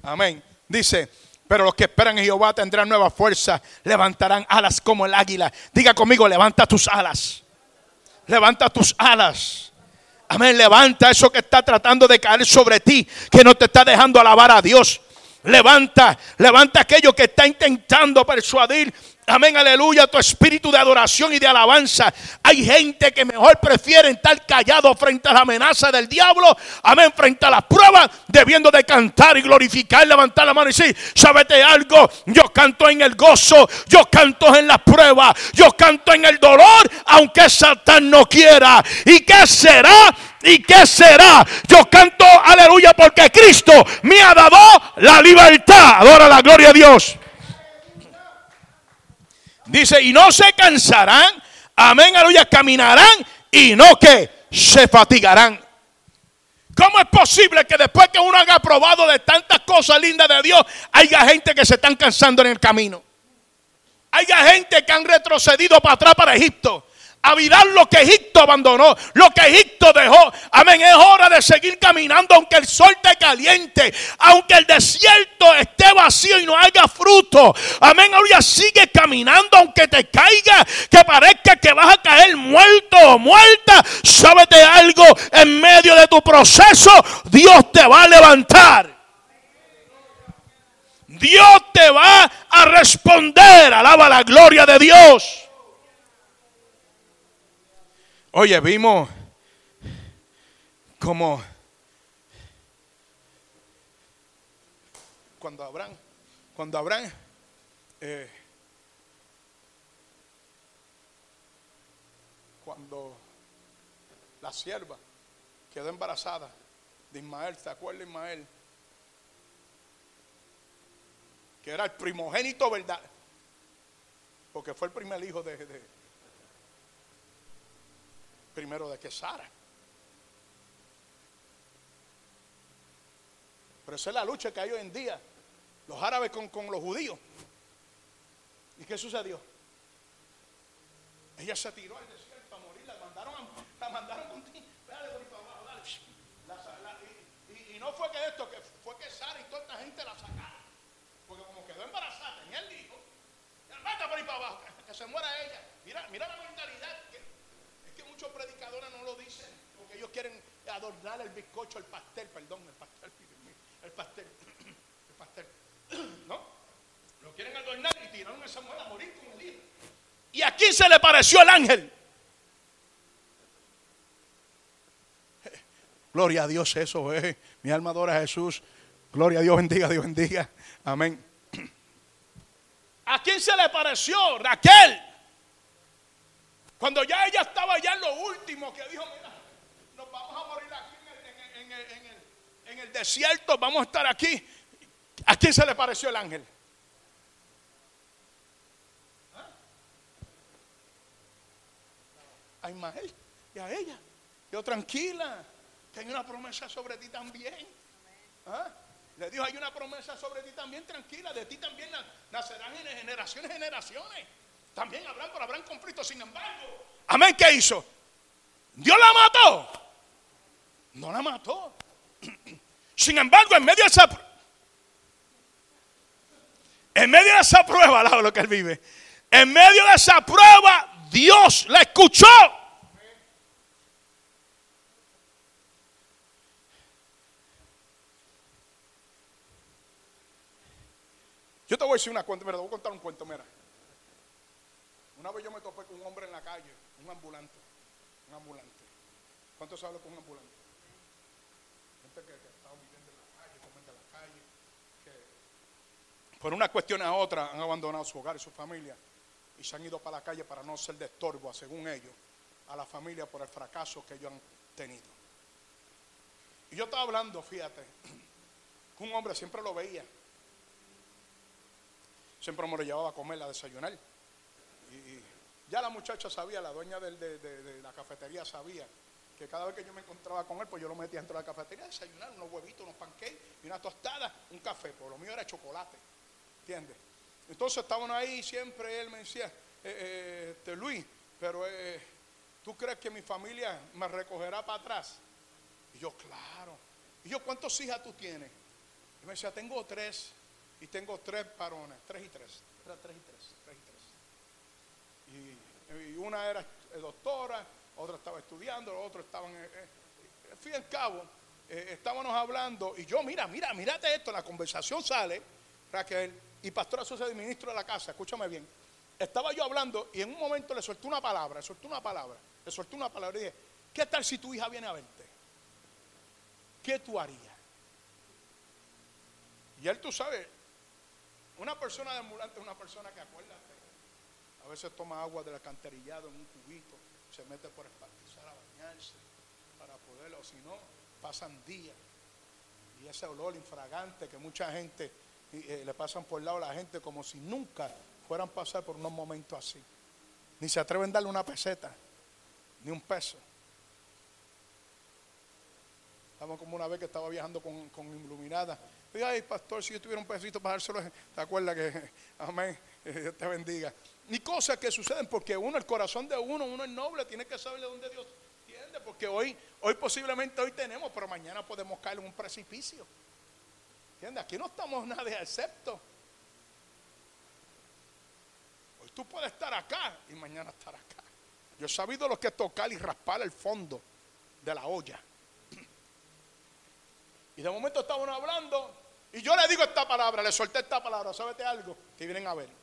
Amén. Dice, pero los que esperan en Jehová tendrán nueva fuerza, levantarán alas como el águila. Diga conmigo, levanta tus alas. Levanta tus alas. Amén, levanta eso que está tratando de caer sobre ti, que no te está dejando alabar a Dios. Levanta, levanta aquello que está intentando persuadir Amén, aleluya, tu espíritu de adoración y de alabanza. Hay gente que mejor prefiere estar callado frente a la amenaza del diablo. Amén, frente a las pruebas, debiendo de cantar y glorificar, levantar la mano y decir, ¿sabete algo? Yo canto en el gozo, yo canto en las pruebas, yo canto en el dolor, aunque Satán no quiera. ¿Y qué será? ¿Y qué será? Yo canto aleluya porque Cristo me ha dado la libertad. Adora la gloria a Dios. Dice, y no se cansarán, amén, aleluya, caminarán y no que se fatigarán. ¿Cómo es posible que después que uno haya probado de tantas cosas lindas de Dios, haya gente que se están cansando en el camino? Haya gente que han retrocedido para atrás para Egipto a lo que Egipto abandonó, lo que Egipto dejó. Amén, es hora de seguir caminando aunque el sol te caliente, aunque el desierto esté vacío y no haya fruto. Amén, ahora sigue caminando aunque te caiga, que parezca que vas a caer muerto o muerta. Sábete algo, en medio de tu proceso, Dios te va a levantar. Dios te va a responder. Alaba la gloria de Dios. Oye, vimos como cuando Abraham, cuando Abraham eh, cuando la sierva quedó embarazada de Ismael, ¿se acuerda Ismael? Que era el primogénito, ¿verdad? Porque fue el primer hijo de primero de que Sara. Pero esa es la lucha que hay hoy en día, los árabes con, los judíos. ¿Y qué sucedió? Ella se tiró al desierto a morir, la mandaron, la mandaron con abajo, dale. y, no fue que esto, que fue que Sara y toda esta gente la sacaron. Porque como quedó embarazada, tenía el hijo, mata por ahí para abajo, que se muera ella. Mira, mira la mentalidad muchos no lo dicen porque ellos quieren adornar el bizcocho, el pastel, perdón, el pastel, el pastel, el pastel, ¿no? Lo quieren adornar y tiraron a esa mujer a morir hijo. Y ¿Y a quién se le pareció el ángel? Gloria a Dios, eso es. Mi alma adora a Jesús. Gloria a Dios, bendiga, Dios bendiga. Amén. ¿A quién se le pareció? Raquel. Cuando ya ella estaba ya en lo último, que dijo, mira, nos vamos a morir aquí en el, desierto, vamos a estar aquí. ¿A quién se le pareció el ángel? ¿Ah? A Ismael y a ella. Yo tranquila, que hay una promesa sobre ti también. ¿Ah? Le dijo, hay una promesa sobre ti también, tranquila, de ti también nacerán en generaciones, generaciones. También habrán, habrán conflictos. Sin embargo, amén, ¿qué hizo? Dios la mató. No la mató. Sin embargo, en medio de esa en medio de esa prueba, lo que él vive, en medio de esa prueba, Dios la escuchó. Yo te voy a decir una cuenta, mira, voy a contar un cuento, mira. Una vez yo me topé con un hombre en la calle, un ambulante, un ambulante. ¿Cuántos saben que es un ambulante? Gente que, está viviendo en la calle, comen de la calle, que por una cuestión a otra han abandonado su hogar y su familia y se han ido para la calle para no ser de estorbo, según ellos, a la familia por el fracaso que ellos han tenido. Y yo estaba hablando, fíjate, con un hombre siempre lo veía siempre me lo llevaba a comer, a desayunar. Y ya la muchacha sabía, la dueña de, la cafetería sabía que cada vez que yo me encontraba con él, pues yo lo metía dentro de la cafetería a desayunar, unos huevitos, unos pancakes y una tostada, un café, por lo mío era chocolate, ¿entiendes? Entonces estábamos ahí siempre él me decía, eh, eh, este, Luis, pero eh, ¿tú crees que mi familia me recogerá para atrás? Y yo, claro. Y yo, ¿cuántos hijas tú tienes? Y me decía, tengo tres. Y tengo tres varones, tres y tres. Era tres y tres, tres y tres. Y, una era doctora, otra estaba estudiando, otros estaban. Eh, eh, fin y al cabo, eh, estábamos hablando, y yo, mira, mira, mírate esto, la conversación sale, Raquel, y pastora social y ministro de la casa, escúchame bien. Estaba yo hablando y en un momento le solté una palabra, le solté una palabra, le solté una palabra y dije, ¿qué tal si tu hija viene a verte? ¿Qué tú harías? Y él, tú sabes, una persona de ambulante es una persona que, acuérdate, a veces toma agua del alcantarillado en un cubito, se mete por espantizar a bañarse para poderlo, o si no, pasan días. Y ese olor infragante que mucha gente eh, le pasan por el lado a la gente como si nunca fueran a pasar por unos momentos así. Ni se atreven a darle una peseta, ni un peso. Estamos como una vez que estaba viajando con, con Iluminada ay, pastor, si yo tuviera un pesito para dárselo, ¿te acuerdas que, amén, Dios te bendiga? Ni cosas que suceden porque uno, el corazón de uno, uno es noble, tiene que saber de dónde Dios tiende, porque hoy, hoy posiblemente hoy tenemos, pero mañana podemos caer en un precipicio. ¿Entiendes? Aquí no estamos nadie excepto. Hoy tú puedes estar acá y mañana estar acá. Yo he sabido lo que es tocar y raspar el fondo de la olla. Y de momento estaban hablando y yo le digo esta palabra, le solté esta palabra, ¿sabes algo? Que vienen a ver.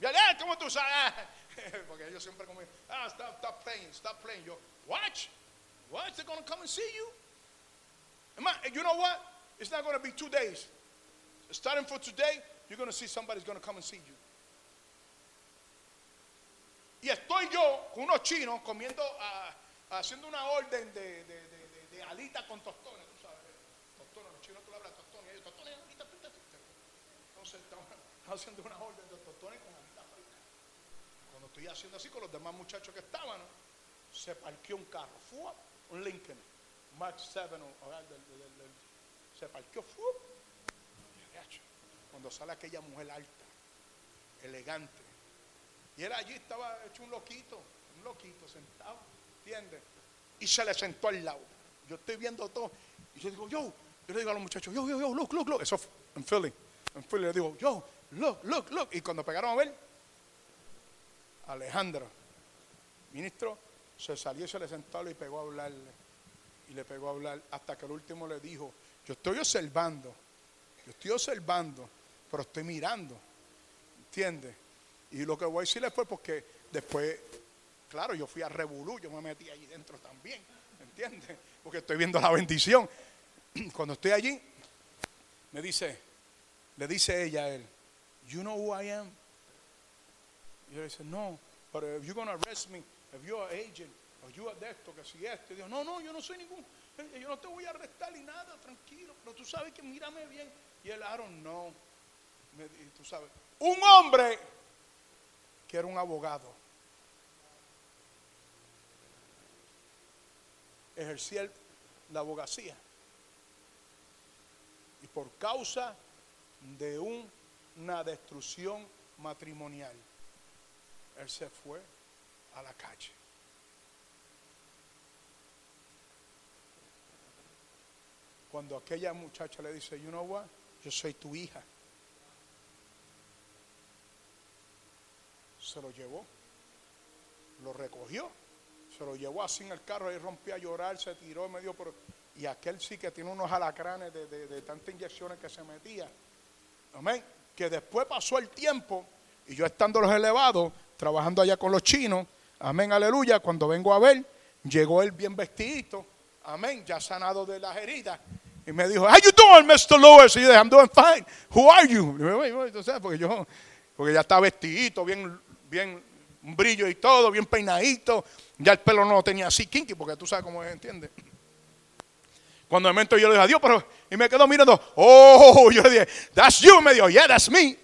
Él, eh, ¿cómo tú sabes? Porque ellos siempre como, ah, stop, stop playing, stop playing. Yo, watch, watch, they're going to come and see you. You know what? It's not going to be two days. Starting for today, you're going to see somebody's going to come and see you. Y estoy yo con unos chinos comiendo, uh, haciendo una orden de, de, de, de alita con tostones. Estamos haciendo una orden de tostones con frita. Cuando estoy haciendo así con los demás muchachos que estaban, se parqueó un carro, fue un Lincoln, Mark 7, se parqueó, fue. Cuando sale aquella mujer alta, elegante, y él allí estaba hecho un loquito, un loquito sentado, ¿entiendes? Y se le sentó al lado. Yo estoy viendo todo. Y yo digo, yo, yo le digo a los muchachos, yo, yo, yo, look, look, look. Eso en Philly le digo, yo, look, look, look. Y cuando pegaron a ver, Alejandro, ministro, se salió, se le sentó y pegó a hablarle. Y le pegó a hablar hasta que el último le dijo, yo estoy observando, yo estoy observando, pero estoy mirando. ¿Entiendes? Y lo que voy a decirle fue porque después, claro, yo fui a Revolú, yo me metí allí dentro también, ¿entiendes? Porque estoy viendo la bendición. Cuando estoy allí, me dice, le dice ella a él, you know who I am? Y le dice, no, but if you're going to arrest me, if you're an agent, o you are de esto, que si esto, y digo, no, no, yo no soy ningún, eh, yo no te voy a arrestar ni nada, tranquilo, pero tú sabes que mírame bien. Y él, I don't know, me, y tú sabes, un hombre que era un abogado, ejercía la abogacía. Y por causa de una destrucción matrimonial, él se fue a la calle. Cuando aquella muchacha le dice, you know what, yo soy tu hija. Se lo llevó, lo recogió, se lo llevó así en el carro y rompió a llorar, se tiró medio por... Y aquel sí que tiene unos alacranes de, de tantas inyecciones que se metía. Amén. Que después pasó el tiempo y yo estando los elevados, trabajando allá con los chinos, amén, aleluya, cuando vengo a ver, llegó él bien vestidito, amén, ya sanado de las heridas. Y me dijo, how you doing, Mr. Lewis? Y yo dije, I'm doing fine. Who are you? Porque yo, porque ya está vestidito, bien, bien, un brillo y todo, bien peinadito. Ya el pelo no lo tenía así kinky, porque tú sabes cómo es, ¿entiendes? Cuando de momento yo le dije adiós, pero y me quedo mirando, oh, yo le dije, that's you. me dijo, yeah, that's me.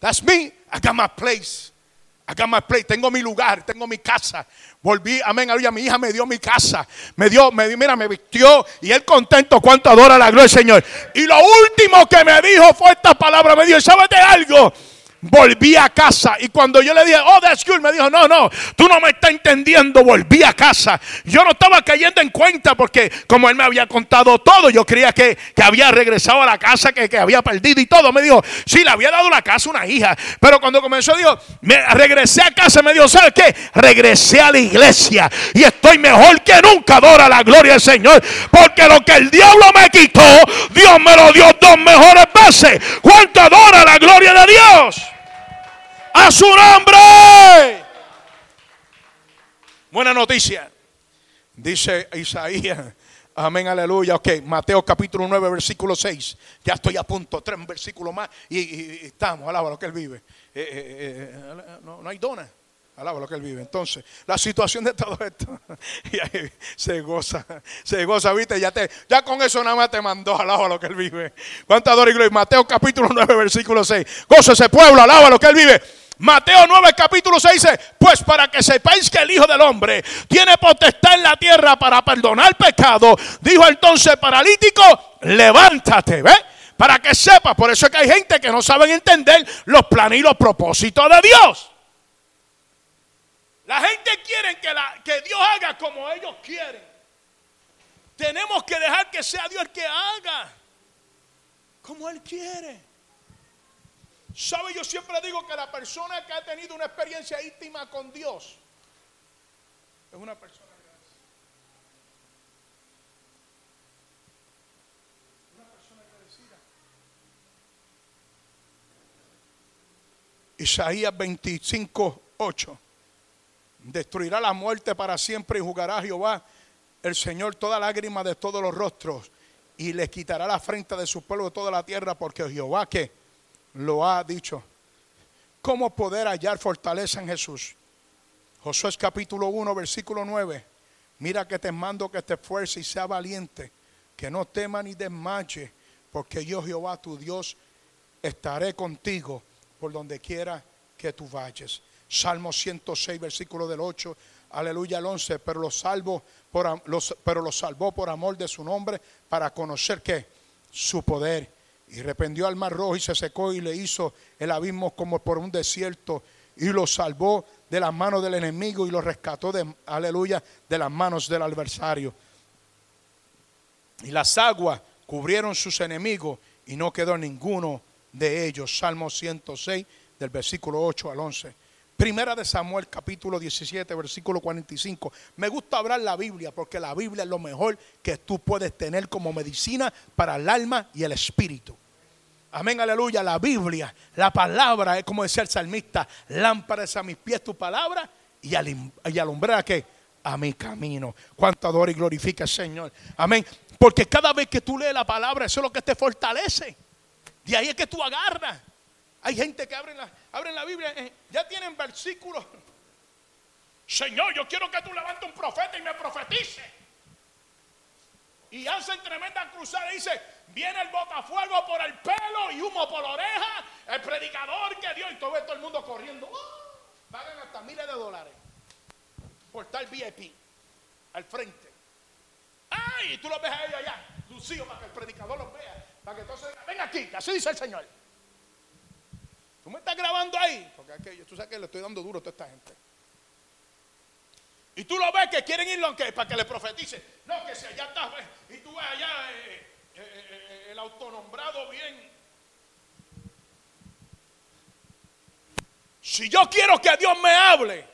That's me. I got my place. Got my place. Tengo mi lugar, tengo mi casa. Volví, amén, aleluya. Mi hija me dio mi casa. Me dio, me dio, mira, me vistió. Y él contento cuánto adora la gloria del Señor. Y lo último que me dijo fue esta palabra. Me dijo, ¿sabes de algo? Volví a casa. Y cuando yo le dije, oh, that's good, me dijo, no, no, tú no me estás entendiendo, volví a casa. Yo no estaba cayendo en cuenta porque como él me había contado todo, yo creía que, había regresado a la casa, que, que, había perdido y todo. Me dijo, sí, le había dado la casa a una hija. Pero cuando comenzó, dijo, me regresé a casa, me dijo, ¿sabes qué? Regresé a la iglesia y estoy mejor que nunca, adora la gloria del Señor. Porque lo que el diablo me quitó, Dios me lo dio dos mejores veces. ¿Cuánto adora la gloria de Dios? A su nombre. Buena noticia. Dice Isaías. Amén, aleluya. Ok, Mateo capítulo 9, versículo 6. Ya estoy a punto, tres versículos más y, estamos. Alaba lo que él vive. Eh, eh, eh, no, hay dona. Alaba lo que él vive. Entonces, la situación de todo esto. Se goza. Se goza, viste. Ya, con eso nada más te mandó. Alaba lo que él vive. ¿Cuánta adora y gloria? Mateo capítulo 9, versículo 6. Goza ese pueblo. Alaba lo que él vive. Mateo 9, capítulo 6 dice, pues para que sepáis que el Hijo del Hombre tiene potestad en la tierra para perdonar pecado, dijo entonces paralítico, levántate, ¿ves? Para que sepas, por eso es que hay gente que no saben entender los planes y los propósitos de Dios. La gente quiere que, la, que Dios haga como ellos quieren. Tenemos que dejar que sea Dios el que haga como Él quiere. ¿Sabe? Yo siempre digo que la persona que ha tenido una experiencia íntima con Dios es una persona agradecida. Una persona agradecida. Isaías 25, 8. Destruirá la muerte para siempre y jugará a Jehová el Señor toda lágrima de todos los rostros y le quitará la frente de su pueblo de toda la tierra porque Jehová que lo ha dicho. ¿Cómo poder hallar fortaleza en Jesús? Josué capítulo 1, versículo 9. Mira que te mando que te esfuerces y sea valiente, que no tema ni desmaye, porque yo Jehová tu Dios estaré contigo por donde quiera que tú vayas. Salmo 106, versículo del 8, aleluya al 11, pero lo salvo por, pero lo salvó por amor de su nombre para conocer que su poder y rependió al mar rojo y se secó y le hizo el abismo como por un desierto y lo salvó de las manos del enemigo y lo rescató de, aleluya, de las manos del adversario. Y las aguas cubrieron sus enemigos y no quedó ninguno de ellos. Salmo 106 del versículo 8 al 11. Primera de Samuel capítulo 17 versículo 45. Me gusta hablar la Biblia porque la Biblia es lo mejor que tú puedes tener como medicina para el alma y el espíritu. Amén, aleluya. La Biblia, la palabra, es como decía el salmista, lámparas a mis pies tu palabra y, alumbrar a qué? A mi camino. Cuánto adora y glorifica el Señor. Amén. Porque cada vez que tú lees la palabra, eso es lo que te fortalece. De ahí es que tú agarras. Hay gente que abre la, la Biblia, eh, ya tienen versículos. Señor, yo quiero que tú levantes un profeta y me profetice. Y hacen tremenda cruzada. Dice, viene el botafuego por el pelo y humo por la oreja. El predicador que dio y todo, el mundo corriendo. ¡Uh! pagan hasta miles de dólares por tal VIP al frente. ¡Ay! Tú lo ves a ellos allá, lucido, para que el predicador los vea. Para que entonces, ven aquí, así dice el Señor. Tú me estás grabando ahí. Porque aquello, tú sabes que le estoy dando duro a toda esta gente. Y tú lo ves que quieren irlo aunque, para que le profetice. No, que si allá está, y tú ves allá eh, eh, eh, el autonombrado bien. Si yo quiero que Dios me hable,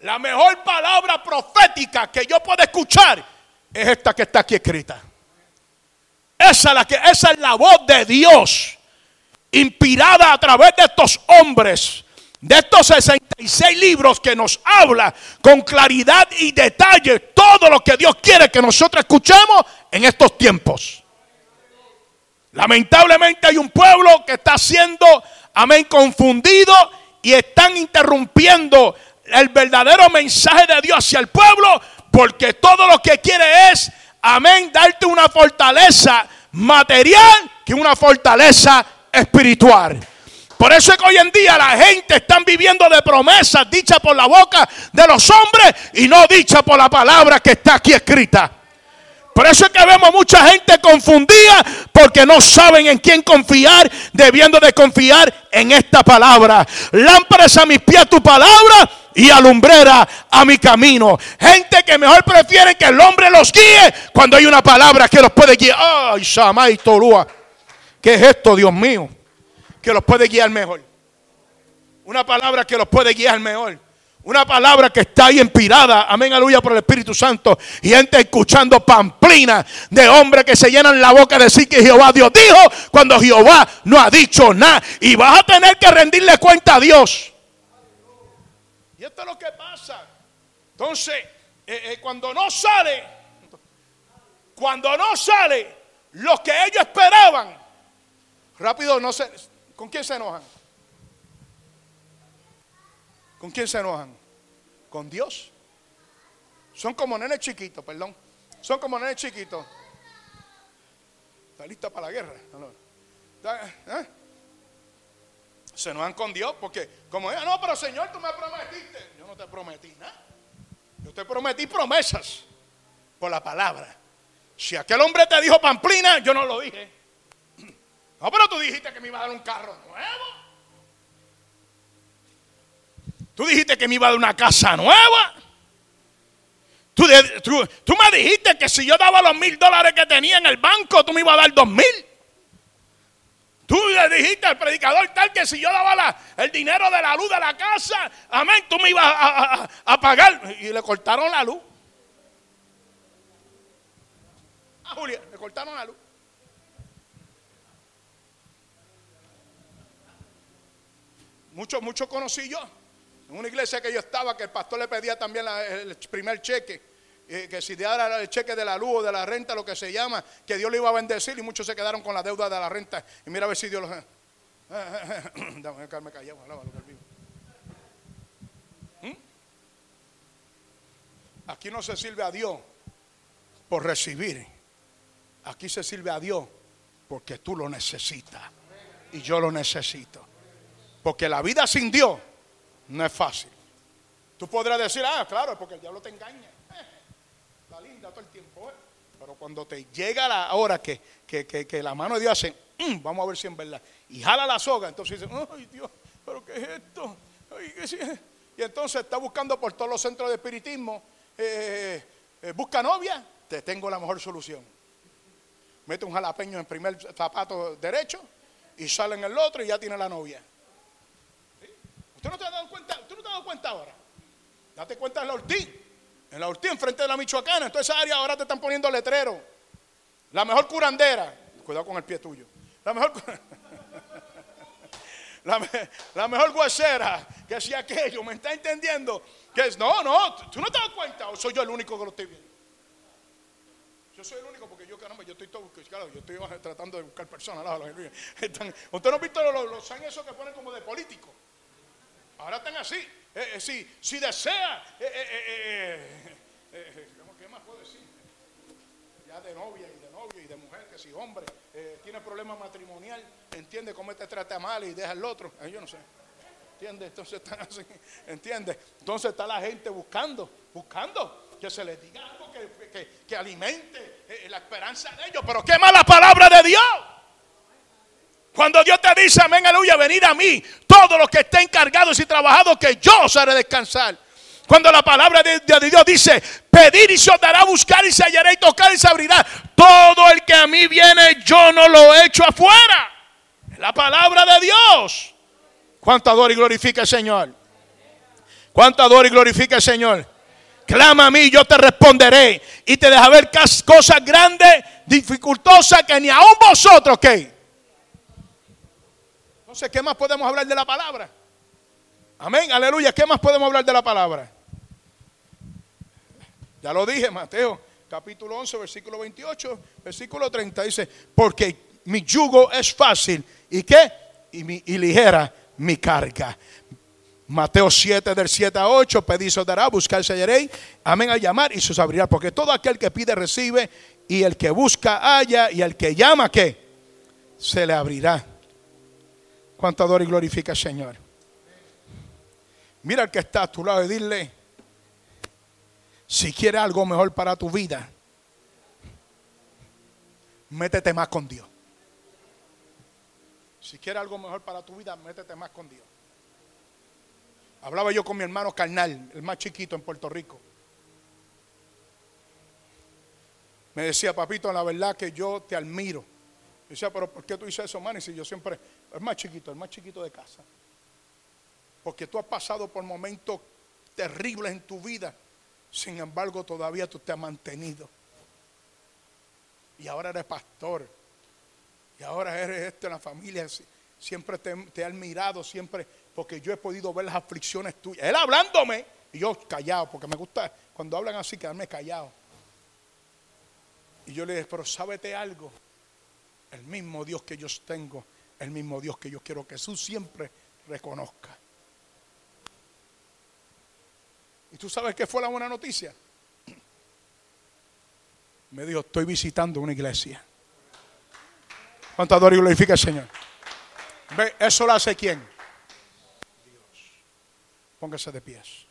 la mejor palabra profética que yo puedo escuchar es esta que está aquí escrita. Esa, la que, esa es la voz de Dios, inspirada a través de estos hombres de estos 66 libros que nos habla con claridad y detalle todo lo que Dios quiere que nosotros escuchemos en estos tiempos. Lamentablemente hay un pueblo que está siendo, amén, confundido y están interrumpiendo el verdadero mensaje de Dios hacia el pueblo porque todo lo que quiere es, amén, darte una fortaleza material que una fortaleza espiritual. Por eso es que hoy en día la gente está viviendo de promesas dichas por la boca de los hombres y no dichas por la palabra que está aquí escrita. Por eso es que vemos mucha gente confundida porque no saben en quién confiar, debiendo de confiar en esta palabra. Lámparas a mis pies tu palabra y alumbrera a mi camino. Gente que mejor prefiere que el hombre los guíe cuando hay una palabra que los puede guiar. Ay, Shamay Tolúa. ¿Qué es esto, Dios mío? Que los puede guiar mejor. Una palabra que los puede guiar mejor. Una palabra que está ahí inspirada, amén, aleluya, por el Espíritu Santo. Y gente escuchando pamplina de hombres que se llenan la boca de decir que Jehová Dios dijo cuando Jehová no ha dicho nada. Y vas a tener que rendirle cuenta a Dios. Y esto es lo que pasa. Entonces, eh, eh, cuando no sale, cuando no sale lo que ellos esperaban, rápido no se, ¿Con quién se enojan? ¿Con quién se enojan? Con Dios. Son como nenes chiquitos, perdón. Son como nenes chiquitos. ¿Está lista para la guerra? ¿Eh? Se enojan con Dios porque, como ella, no, pero Señor, tú me prometiste. Yo no te prometí nada. Yo te prometí promesas por la palabra. Si aquel hombre te dijo pamplina, yo no lo dije. No, pero tú dijiste que me iba a dar un carro nuevo. Tú dijiste que me iba a dar una casa nueva. Tú, me dijiste que si yo daba los mil dólares que tenía en el banco, tú me ibas a dar dos mil. Tú le dijiste al predicador tal que si yo daba el dinero de la luz de la casa, amén, tú me ibas a, pagar. Y le cortaron la luz. A Julia, le cortaron la luz. Mucho, mucho conocí yo. En una iglesia que yo estaba, que el pastor le pedía también el primer cheque. Eh, que si diera el cheque de la luz o de la renta, lo que se llama, que Dios le iba a bendecir y muchos se quedaron con la deuda de la renta. Y mira a ver si Dios los... Dame, callado, ¿Mm? Aquí no se sirve a Dios por recibir. Aquí se sirve a Dios porque tú lo necesitas. Y yo lo necesito. Porque la vida sin Dios no es fácil. Tú podrás decir, ah, claro, porque el diablo te engaña. La linda todo el tiempo. ¿eh? Pero cuando te llega la hora que, la mano de Dios hace, mm, vamos a ver si es verdad, y jala la soga, entonces dice, ay Dios, pero ¿qué es esto? y entonces está buscando por todos los centros de espiritismo, eh, eh, busca novia, te tengo la mejor solución. Mete un jalapeño en el primer zapato derecho y sale en el otro y ya tiene la novia. ¿Tú no te has dado cuenta? ¿Tú no te has dado cuenta ahora? Date cuenta en la Ortiz. En la Ortiz, enfrente de la Michoacana. En toda esa área ahora te están poniendo letrero. La mejor curandera. Cuidado con el pie tuyo. La mejor la, mejor guacera, que si aquello, ¿me está entendiendo? Que es, no, no, tú no te das cuenta, o soy yo el único que lo estoy viendo. Yo soy el único porque yo, caramba, yo estoy todo, claro, yo estoy tratando de buscar personas. Usted no ha visto los, los, esos que ponen como de político. Ahora están así. Eh, eh, si, si, desea, eh, ¿qué más puedo decir? Ya de novia y de novio y de mujer, que si hombre tiene problema matrimonial, entiende cómo te trata mal y deja al otro. yo no sé. ¿Entiende? Entonces están así. ¿Entiende? Entonces está la gente buscando, buscando que se les diga algo que, alimente eh, la esperanza de ellos. Pero qué la palabra de Dios. Cuando Dios te dice, amén, aleluya, venid a mí, todos los que estén encargados y trabajados, que yo os haré descansar. Cuando la palabra de, Dios dice, pedir y se os buscar y se hallará y tocar y se abrirá. Todo el que a mí viene, yo no lo echo afuera. La palabra de Dios. ¿Cuánto adora y glorifica el Señor? ¿Cuánto adora y glorifica el Señor? Clama a mí, yo te responderé. Y te deja ver cosas grandes, dificultosas, que ni aún vosotros, ¿qué? Entonces, ¿qué más podemos hablar de la palabra? Amén, aleluya. ¿Qué más podemos hablar de la palabra? Ya lo dije, Mateo, capítulo 11, versículo 28, versículo 30. Dice, porque mi yugo es fácil. ¿Y qué? Y, y ligera mi carga. Mateo 7 del 7 a 8, pedid se dará, buscar se hallaréis, amén al llamar y se os abrirá, porque todo aquel que pide recibe y el que busca halla y el que llama ¿qué? se le abrirá. Cuánto y glorifica al Señor. Mira al que está a tu lado y dile, si quieres algo mejor para tu vida, métete más con Dios. Si quieres algo mejor para tu vida, métete más con Dios. Hablaba yo con mi hermano carnal, el más chiquito en Puerto Rico. Me decía, papito, la verdad que yo te admiro. Yo decía, pero ¿por qué tú dices eso, man? Y si yo siempre, el más chiquito, el más chiquito de casa. Porque tú has pasado por momentos terribles en tu vida. Sin embargo, todavía tú te has mantenido. Y ahora eres pastor. Y ahora eres esto en la familia. Siempre te, te he admirado, siempre porque yo he podido ver las aflicciones tuyas. Él hablándome y yo callado, porque me gusta cuando hablan así quedarme callado. Y yo le dije, pero sábete algo. El mismo Dios que yo tengo, el mismo Dios que yo quiero que Jesús siempre reconozca. ¿Y tú sabes qué fue la buena noticia? Me dijo, estoy visitando una iglesia. ¿Cuánto adoro y glorifica el Señor? ¿Ve? ¿Eso lo hace quién? Póngase de pies.